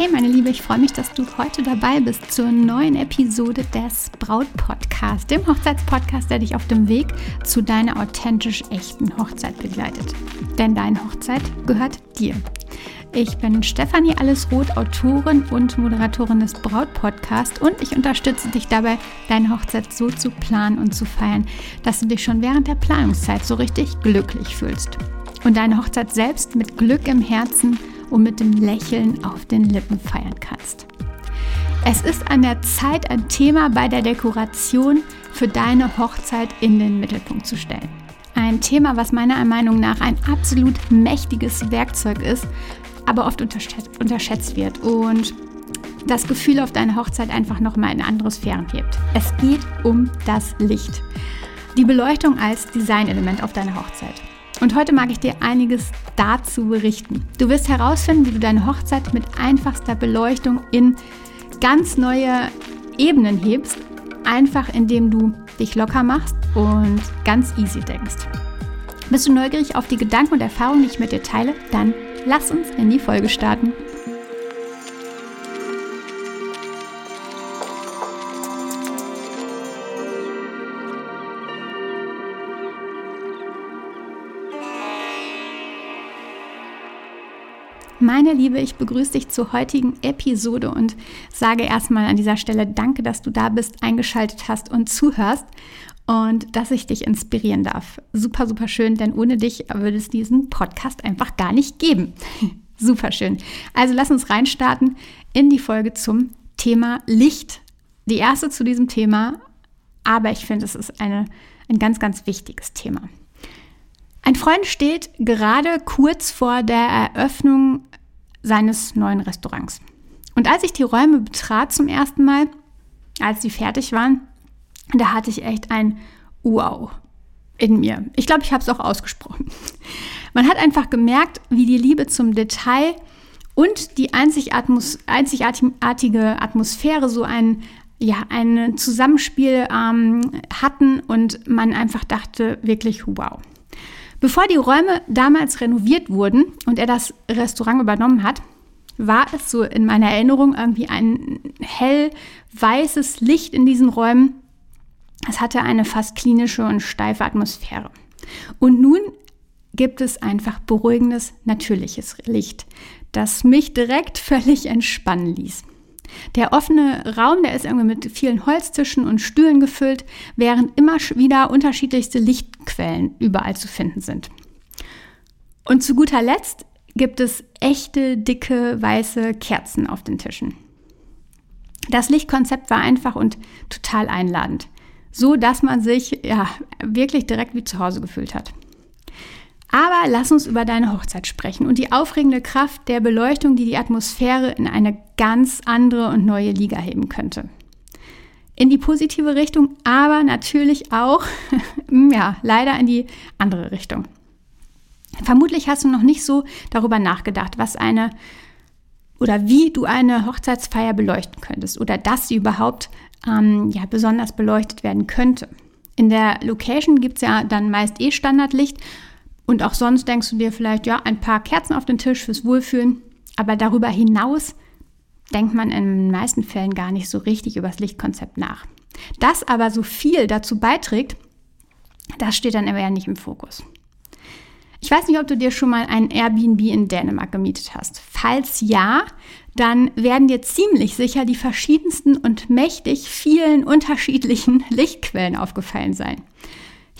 Hey meine Liebe, ich freue mich, dass du heute dabei bist zur neuen Episode des Braut Podcast, dem Hochzeitspodcast, der dich auf dem Weg zu deiner authentisch echten Hochzeit begleitet. Denn deine Hochzeit gehört dir. Ich bin Stefanie Allesroth, Autorin und Moderatorin des Braut Podcast und ich unterstütze dich dabei, deine Hochzeit so zu planen und zu feiern, dass du dich schon während der Planungszeit so richtig glücklich fühlst und deine Hochzeit selbst mit Glück im Herzen und mit dem Lächeln auf den Lippen feiern kannst. Es ist an der Zeit, ein Thema bei der Dekoration für deine Hochzeit in den Mittelpunkt zu stellen. Ein Thema, was meiner Meinung nach ein absolut mächtiges Werkzeug ist, aber oft unterschätzt wird und das Gefühl auf deine Hochzeit einfach nochmal in andere Sphären hebt. Es geht um das Licht. Die Beleuchtung als Designelement auf deiner Hochzeit. Und heute mag ich dir einiges dazu berichten. Du wirst herausfinden, wie du deine Hochzeit mit einfachster Beleuchtung in ganz neue Ebenen hebst, einfach indem du dich locker machst und ganz easy denkst. Bist du neugierig auf die Gedanken und Erfahrungen, die ich mit dir teile? Dann lass uns in die Folge starten. Meine Liebe, ich begrüße dich zur heutigen Episode und sage erstmal an dieser Stelle Danke, dass du da bist, eingeschaltet hast und zuhörst und dass ich dich inspirieren darf. Super, super schön, denn ohne dich würde es diesen Podcast einfach gar nicht geben. super schön. Also lass uns reinstarten in die Folge zum Thema Licht. Die erste zu diesem Thema, aber ich finde, es ist eine, ein ganz, ganz wichtiges Thema. Ein Freund steht gerade kurz vor der Eröffnung seines neuen Restaurants. Und als ich die Räume betrat zum ersten Mal, als sie fertig waren, da hatte ich echt ein Wow in mir. Ich glaube, ich habe es auch ausgesprochen. Man hat einfach gemerkt, wie die Liebe zum Detail und die einzigartige Atmosphäre so ein, ja, ein Zusammenspiel ähm, hatten und man einfach dachte, wirklich wow. Bevor die Räume damals renoviert wurden und er das Restaurant übernommen hat, war es so in meiner Erinnerung irgendwie ein hell weißes Licht in diesen Räumen. Es hatte eine fast klinische und steife Atmosphäre. Und nun gibt es einfach beruhigendes, natürliches Licht, das mich direkt völlig entspannen ließ. Der offene Raum, der ist irgendwie mit vielen Holztischen und Stühlen gefüllt, während immer wieder unterschiedlichste Lichtquellen überall zu finden sind. Und zu guter Letzt gibt es echte, dicke, weiße Kerzen auf den Tischen. Das Lichtkonzept war einfach und total einladend, so dass man sich ja wirklich direkt wie zu Hause gefühlt hat. Aber lass uns über deine Hochzeit sprechen und die aufregende Kraft der Beleuchtung, die die Atmosphäre in eine ganz andere und neue Liga heben könnte. In die positive Richtung, aber natürlich auch, ja, leider in die andere Richtung. Vermutlich hast du noch nicht so darüber nachgedacht, was eine oder wie du eine Hochzeitsfeier beleuchten könntest oder dass sie überhaupt ähm, ja, besonders beleuchtet werden könnte. In der Location gibt es ja dann meist eh Standardlicht und auch sonst denkst du dir vielleicht, ja, ein paar Kerzen auf den Tisch fürs Wohlfühlen. Aber darüber hinaus denkt man in den meisten Fällen gar nicht so richtig über das Lichtkonzept nach. Das aber so viel dazu beiträgt, das steht dann aber ja nicht im Fokus. Ich weiß nicht, ob du dir schon mal ein Airbnb in Dänemark gemietet hast. Falls ja, dann werden dir ziemlich sicher die verschiedensten und mächtig vielen unterschiedlichen Lichtquellen aufgefallen sein.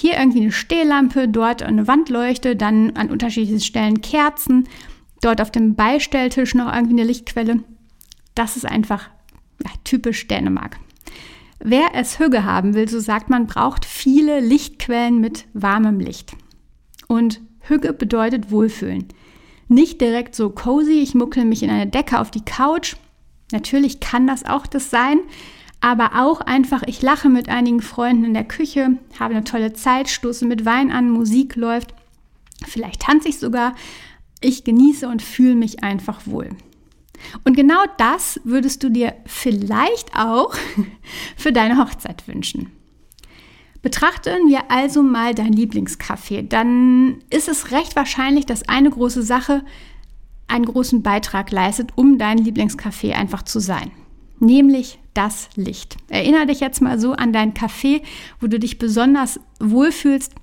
Hier irgendwie eine Stehlampe, dort eine Wandleuchte, dann an unterschiedlichen Stellen Kerzen, dort auf dem Beistelltisch noch irgendwie eine Lichtquelle. Das ist einfach ja, typisch Dänemark. Wer es Hüge haben will, so sagt man, braucht viele Lichtquellen mit warmem Licht. Und Hüge bedeutet Wohlfühlen. Nicht direkt so cozy, ich muckel mich in eine Decke auf die Couch. Natürlich kann das auch das sein, aber auch einfach, ich lache mit einigen Freunden in der Küche, habe eine tolle Zeit, stoße mit Wein an, Musik läuft, vielleicht tanze ich sogar. Ich genieße und fühle mich einfach wohl. Und genau das würdest du dir vielleicht auch für deine Hochzeit wünschen. Betrachten wir also mal dein Lieblingscafé, dann ist es recht wahrscheinlich, dass eine große Sache einen großen Beitrag leistet, um dein Lieblingscafé einfach zu sein. Nämlich das Licht. Erinnere dich jetzt mal so an dein Café, wo du dich besonders wohlfühlst.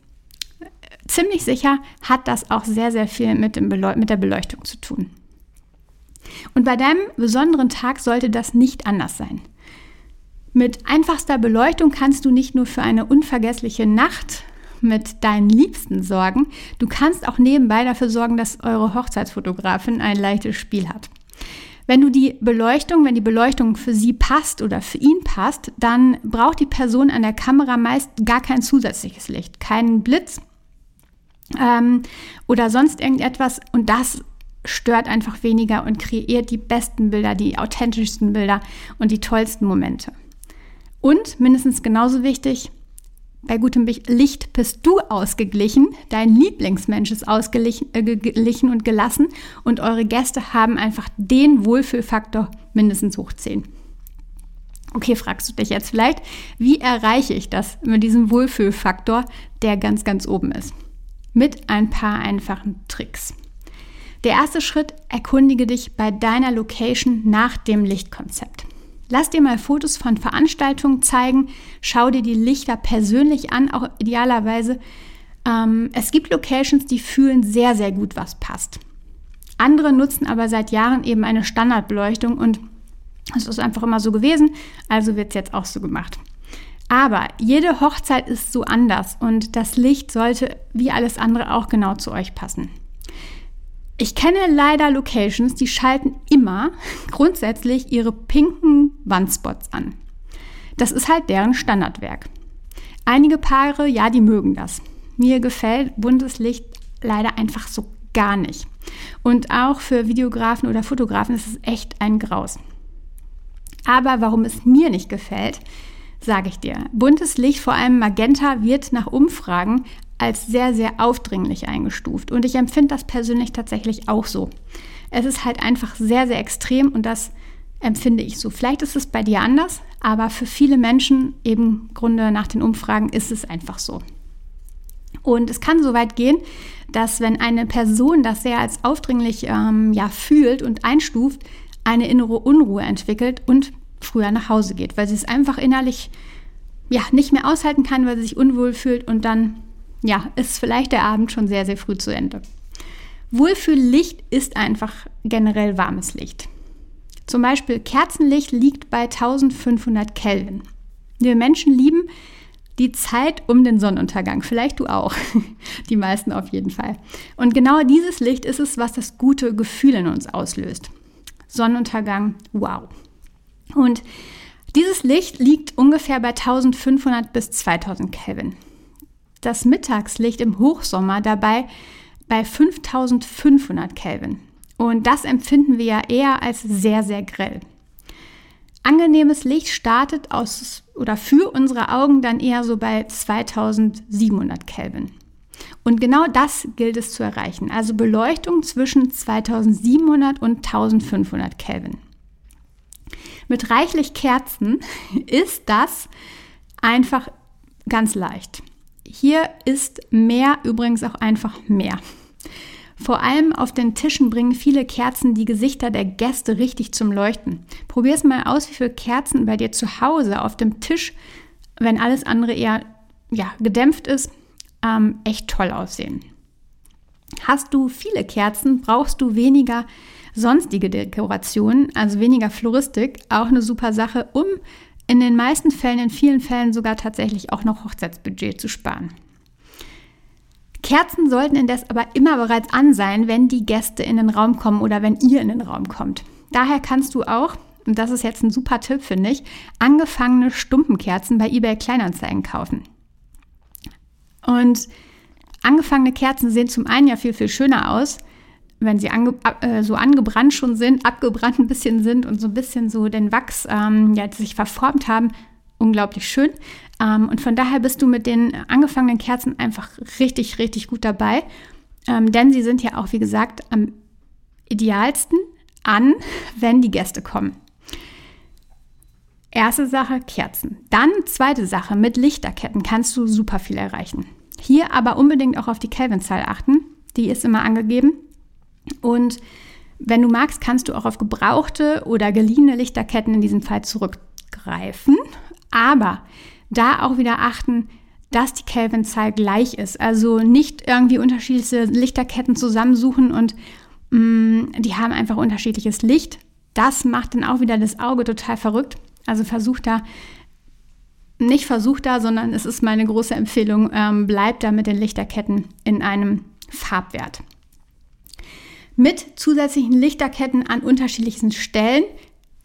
Ziemlich sicher hat das auch sehr, sehr viel mit, mit der Beleuchtung zu tun. Und bei deinem besonderen Tag sollte das nicht anders sein. Mit einfachster Beleuchtung kannst du nicht nur für eine unvergessliche Nacht mit deinen Liebsten sorgen, du kannst auch nebenbei dafür sorgen, dass eure Hochzeitsfotografin ein leichtes Spiel hat. Wenn du die Beleuchtung, wenn die Beleuchtung für sie passt oder für ihn passt, dann braucht die Person an der Kamera meist gar kein zusätzliches Licht, keinen Blitz ähm, oder sonst irgendetwas. Und das stört einfach weniger und kreiert die besten Bilder, die authentischsten Bilder und die tollsten Momente. Und mindestens genauso wichtig, bei gutem Licht bist du ausgeglichen, dein Lieblingsmensch ist ausgeglichen äh, und gelassen und eure Gäste haben einfach den Wohlfühlfaktor mindestens hoch 10. Okay, fragst du dich jetzt vielleicht, wie erreiche ich das mit diesem Wohlfühlfaktor, der ganz, ganz oben ist? Mit ein paar einfachen Tricks. Der erste Schritt, erkundige dich bei deiner Location nach dem Lichtkonzept. Lass dir mal Fotos von Veranstaltungen zeigen, schau dir die Lichter persönlich an, auch idealerweise. Ähm, es gibt Locations, die fühlen sehr, sehr gut, was passt. Andere nutzen aber seit Jahren eben eine Standardbeleuchtung und es ist einfach immer so gewesen, also wird es jetzt auch so gemacht. Aber jede Hochzeit ist so anders und das Licht sollte wie alles andere auch genau zu euch passen. Ich kenne leider Locations, die schalten immer grundsätzlich ihre pinken Wandspots an. Das ist halt deren Standardwerk. Einige Paare, ja, die mögen das. Mir gefällt buntes Licht leider einfach so gar nicht. Und auch für Videografen oder Fotografen ist es echt ein Graus. Aber warum es mir nicht gefällt, sage ich dir. Buntes Licht, vor allem Magenta, wird nach Umfragen als sehr, sehr aufdringlich eingestuft. Und ich empfinde das persönlich tatsächlich auch so. Es ist halt einfach sehr, sehr extrem und das empfinde ich so. Vielleicht ist es bei dir anders, aber für viele Menschen, eben Grunde nach den Umfragen, ist es einfach so. Und es kann so weit gehen, dass wenn eine Person das sehr als aufdringlich ähm, ja, fühlt und einstuft, eine innere Unruhe entwickelt und früher nach Hause geht, weil sie es einfach innerlich ja, nicht mehr aushalten kann, weil sie sich unwohl fühlt und dann ja, ist vielleicht der Abend schon sehr, sehr früh zu Ende. Wohlfühllicht ist einfach generell warmes Licht. Zum Beispiel Kerzenlicht liegt bei 1500 Kelvin. Wir Menschen lieben die Zeit um den Sonnenuntergang. Vielleicht du auch. Die meisten auf jeden Fall. Und genau dieses Licht ist es, was das gute Gefühl in uns auslöst. Sonnenuntergang, wow. Und dieses Licht liegt ungefähr bei 1500 bis 2000 Kelvin das Mittagslicht im Hochsommer dabei bei 5500 Kelvin. Und das empfinden wir ja eher als sehr, sehr grell. Angenehmes Licht startet aus oder für unsere Augen dann eher so bei 2700 Kelvin. Und genau das gilt es zu erreichen. Also Beleuchtung zwischen 2700 und 1500 Kelvin. Mit reichlich Kerzen ist das einfach ganz leicht. Hier ist mehr übrigens auch einfach mehr. Vor allem auf den Tischen bringen viele Kerzen die Gesichter der Gäste richtig zum Leuchten. Probier es mal aus, wie viele Kerzen bei dir zu Hause auf dem Tisch, wenn alles andere eher ja, gedämpft ist, ähm, echt toll aussehen. Hast du viele Kerzen, brauchst du weniger sonstige Dekorationen, also weniger Floristik, auch eine super Sache, um in den meisten Fällen, in vielen Fällen sogar tatsächlich auch noch Hochzeitsbudget zu sparen. Kerzen sollten indes aber immer bereits an sein, wenn die Gäste in den Raum kommen oder wenn ihr in den Raum kommt. Daher kannst du auch, und das ist jetzt ein super Tipp, finde ich, angefangene Stumpenkerzen bei eBay Kleinanzeigen kaufen. Und angefangene Kerzen sehen zum einen ja viel, viel schöner aus, wenn sie ange, äh, so angebrannt schon sind, abgebrannt ein bisschen sind und so ein bisschen so den Wachs ähm, ja, sich verformt haben, unglaublich schön. Ähm, und von daher bist du mit den angefangenen Kerzen einfach richtig, richtig gut dabei. Ähm, denn sie sind ja auch, wie gesagt, am idealsten an, wenn die Gäste kommen. Erste Sache, Kerzen. Dann zweite Sache, mit Lichterketten kannst du super viel erreichen. Hier aber unbedingt auch auf die Kelvinzahl achten. Die ist immer angegeben. Und Wenn du magst, kannst du auch auf gebrauchte oder geliehene Lichterketten in diesem Fall zurückgreifen. Aber da auch wieder achten, dass die Kelvinzahl gleich ist. Also nicht irgendwie unterschiedliche Lichterketten zusammensuchen und mh, mm, die haben einfach unterschiedliches Licht. Das macht dann auch wieder das Auge total verrückt. Also versuch da, nicht versuch da, sondern es ist meine große Empfehlung, ähm, bleib da mit den Lichterketten in einem Farbwert. Mit zusätzlichen Lichterketten an unterschiedlichsten Stellen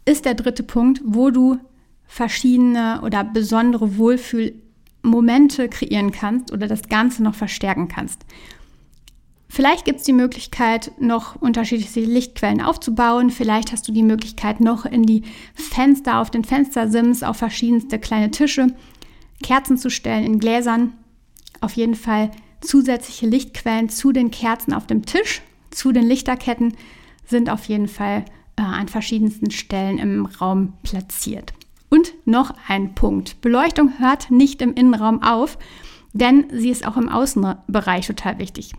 ist der dritte Punkt, wo du verschiedene oder besondere Wohlfühlmomente kreieren kannst oder das Ganze noch verstärken kannst. Vielleicht gibt es die Möglichkeit, noch unterschiedliche Lichtquellen aufzubauen. Vielleicht hast du die Möglichkeit, noch in die Fenster, auf den Fenstersims, auf verschiedenste kleine Tische Kerzen zu stellen in Gläsern. Auf jeden Fall zusätzliche Lichtquellen zu den Kerzen auf dem Tisch, zu den Lichterketten sind auf jeden Fall äh, an verschiedensten Stellen im Raum platziert. Und noch ein Punkt. Beleuchtung hört nicht im Innenraum auf, denn sie ist auch im Außenbereich total wichtig.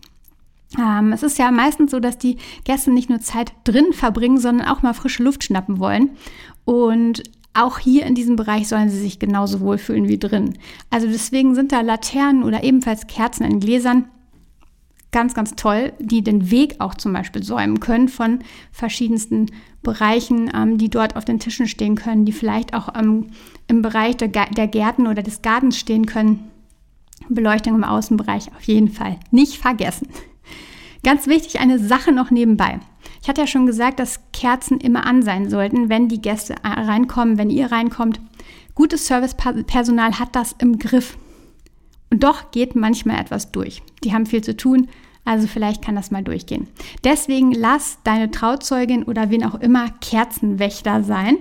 Ähm, es ist ja meistens so, dass die Gäste nicht nur Zeit drin verbringen, sondern auch mal frische Luft schnappen wollen. Und auch hier in diesem Bereich sollen sie sich genauso wohlfühlen wie drin. Also deswegen sind da Laternen oder ebenfalls Kerzen in Gläsern ganz, ganz toll, die den Weg auch zum Beispiel säumen können von verschiedensten Bereichen, ähm, die dort auf den Tischen stehen können, die vielleicht auch ähm, im Bereich der, der Gärten oder des Gartens stehen können. Beleuchtung im Außenbereich auf jeden Fall nicht vergessen. Ganz wichtig, eine Sache noch nebenbei. Ich hatte ja schon gesagt, dass Kerzen immer an sein sollten, wenn die Gäste reinkommen, wenn ihr reinkommt. Gutes Servicepersonal hat das im Griff. Und doch geht manchmal etwas durch. Die haben viel zu tun, also vielleicht kann das mal durchgehen. Deswegen lass deine Trauzeugin oder wen auch immer Kerzenwächter sein.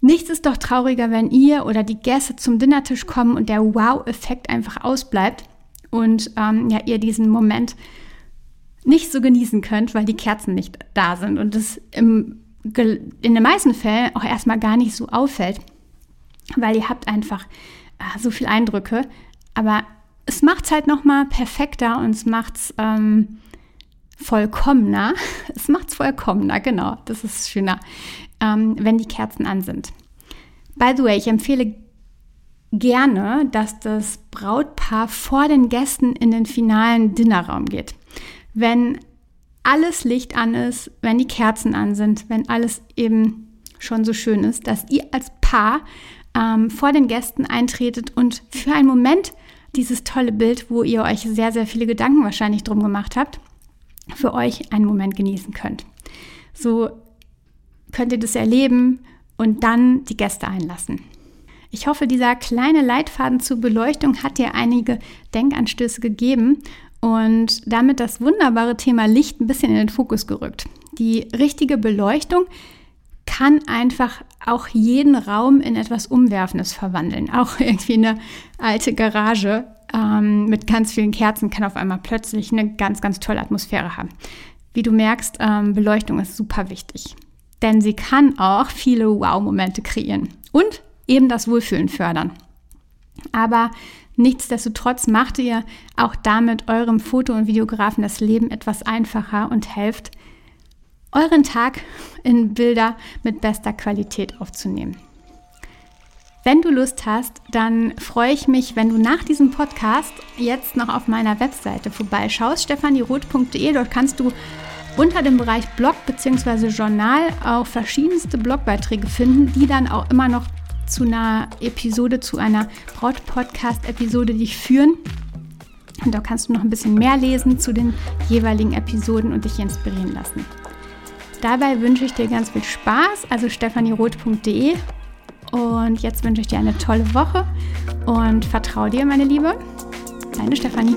Nichts ist doch trauriger, wenn ihr oder die Gäste zum Dinnertisch kommen und der Wow-Effekt einfach ausbleibt und ähm, ja, ihr diesen Moment nicht so genießen könnt, weil die Kerzen nicht da sind und es im, in den meisten Fällen auch erstmal gar nicht so auffällt, weil ihr habt einfach äh, so viele Eindrücke. Aber es macht es halt nochmal perfekter und es macht es ähm, vollkommener. Es macht es vollkommener, genau, das ist schöner, ähm, wenn die Kerzen an sind. By the way, ich empfehle gerne, dass das Brautpaar vor den Gästen in den finalen Dinnerraum geht. Wenn alles Licht an ist, wenn die Kerzen an sind, wenn alles eben schon so schön ist, dass ihr als Paar ähm, vor den Gästen eintretet und für einen Moment dieses tolle Bild, wo ihr euch sehr, sehr viele Gedanken wahrscheinlich drum gemacht habt, für euch einen Moment genießen könnt. So könnt ihr das erleben und dann die Gäste einlassen. Ich hoffe, dieser kleine Leitfaden zur Beleuchtung hat dir einige Denkanstöße gegeben und damit das wunderbare Thema Licht ein bisschen in den Fokus gerückt. Die richtige Beleuchtung kann einfach auch jeden Raum in etwas Umwerfendes verwandeln. Auch irgendwie eine alte Garage ähm, mit ganz vielen Kerzen kann auf einmal plötzlich eine ganz, ganz tolle Atmosphäre haben. Wie du merkst, ähm, Beleuchtung ist super wichtig. Denn sie kann auch viele Wow-Momente kreieren und eben das Wohlfühlen fördern. Aber nichtsdestotrotz macht ihr auch damit eurem Foto- und Videografen das Leben etwas einfacher und helft, euren Tag in Bilder mit bester Qualität aufzunehmen. Wenn du Lust hast, dann freue ich mich, wenn du nach diesem Podcast jetzt noch auf meiner Webseite vorbeischaust, stefanieroth.de. Dort kannst du unter dem Bereich Blog bzw. Journal auch verschiedenste Blogbeiträge finden, die dann auch immer noch zu einer Episode, zu einer Braut-Podcast-Episode dich führen. Und da kannst du noch ein bisschen mehr lesen zu den jeweiligen Episoden und dich inspirieren lassen. Dabei wünsche ich dir ganz viel Spaß, also stefanieroth.de. Und jetzt wünsche ich dir eine tolle Woche und vertraue dir, meine Liebe. Deine Stefanie.